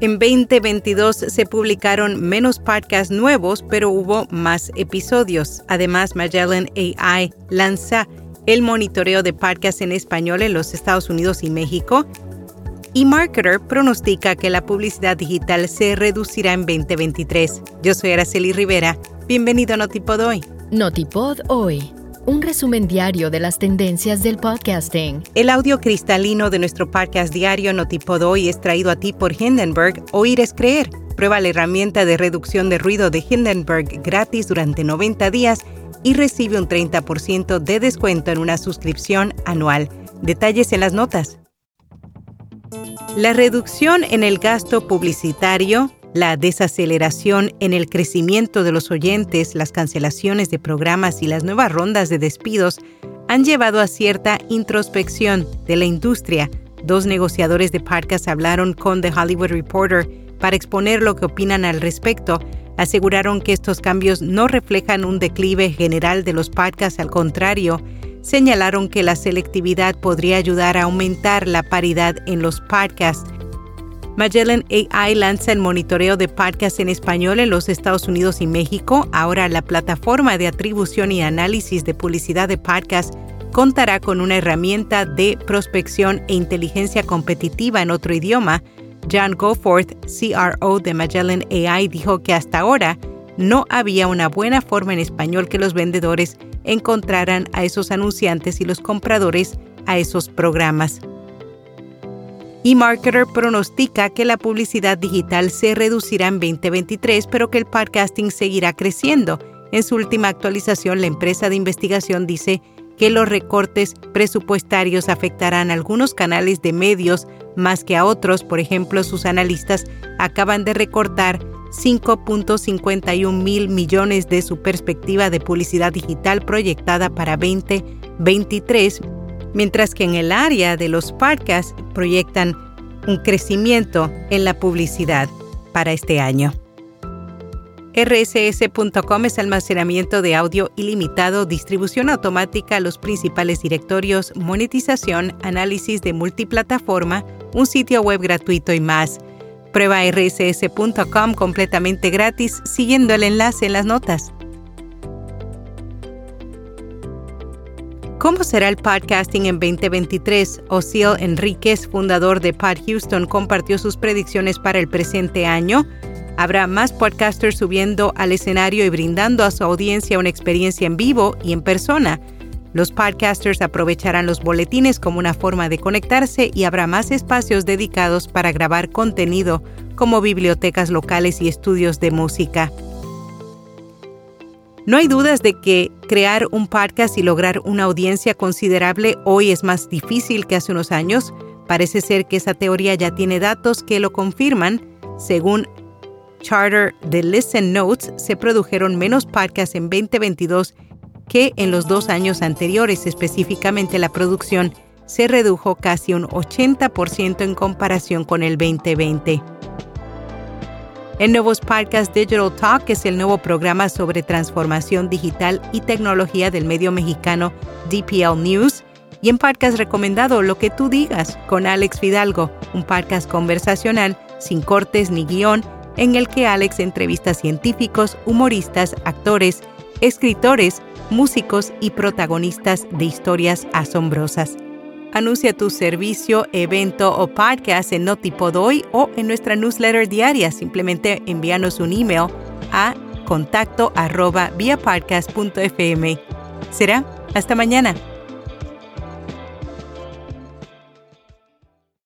En 2022 se publicaron menos podcasts nuevos, pero hubo más episodios. Además, Magellan AI lanza el monitoreo de podcasts en español en los Estados Unidos y México. Y Marketer pronostica que la publicidad digital se reducirá en 2023. Yo soy Araceli Rivera. Bienvenido a Notipod Hoy. Notipod Hoy un resumen diario de las tendencias del podcasting. El audio cristalino de nuestro podcast diario Notipod hoy es traído a ti por Hindenburg. Oír es creer. Prueba la herramienta de reducción de ruido de Hindenburg gratis durante 90 días y recibe un 30% de descuento en una suscripción anual. Detalles en las notas. La reducción en el gasto publicitario la desaceleración en el crecimiento de los oyentes, las cancelaciones de programas y las nuevas rondas de despidos han llevado a cierta introspección de la industria. Dos negociadores de podcast hablaron con The Hollywood Reporter para exponer lo que opinan al respecto. Aseguraron que estos cambios no reflejan un declive general de los podcasts, al contrario, señalaron que la selectividad podría ayudar a aumentar la paridad en los podcasts Magellan AI lanza el monitoreo de podcasts en español en los Estados Unidos y México. Ahora la plataforma de atribución y análisis de publicidad de podcasts contará con una herramienta de prospección e inteligencia competitiva en otro idioma. John Goforth, CRO de Magellan AI, dijo que hasta ahora no había una buena forma en español que los vendedores encontraran a esos anunciantes y los compradores a esos programas eMarketer pronostica que la publicidad digital se reducirá en 2023, pero que el podcasting seguirá creciendo. En su última actualización, la empresa de investigación dice que los recortes presupuestarios afectarán a algunos canales de medios más que a otros. Por ejemplo, sus analistas acaban de recortar 5.51 mil millones de su perspectiva de publicidad digital proyectada para 2023 mientras que en el área de los podcasts proyectan un crecimiento en la publicidad para este año. RSS.com es almacenamiento de audio ilimitado, distribución automática a los principales directorios, monetización, análisis de multiplataforma, un sitio web gratuito y más. Prueba rss.com completamente gratis siguiendo el enlace en las notas. ¿Cómo será el podcasting en 2023? Osiel Enríquez, fundador de Pod Houston, compartió sus predicciones para el presente año. Habrá más podcasters subiendo al escenario y brindando a su audiencia una experiencia en vivo y en persona. Los podcasters aprovecharán los boletines como una forma de conectarse y habrá más espacios dedicados para grabar contenido, como bibliotecas locales y estudios de música. No hay dudas de que crear un podcast y lograr una audiencia considerable hoy es más difícil que hace unos años. Parece ser que esa teoría ya tiene datos que lo confirman. Según Charter de Listen Notes, se produjeron menos podcasts en 2022 que en los dos años anteriores. Específicamente la producción se redujo casi un 80% en comparación con el 2020. En nuevos podcasts Digital Talk es el nuevo programa sobre transformación digital y tecnología del medio mexicano DPL News. Y en podcast recomendado Lo que tú digas con Alex Fidalgo, un podcast conversacional sin cortes ni guion en el que Alex entrevista científicos, humoristas, actores, escritores, músicos y protagonistas de historias asombrosas. Anuncia tu servicio, evento o podcast en Notipodoy o en nuestra newsletter diaria. Simplemente envíanos un email a contacto arroba Será hasta mañana.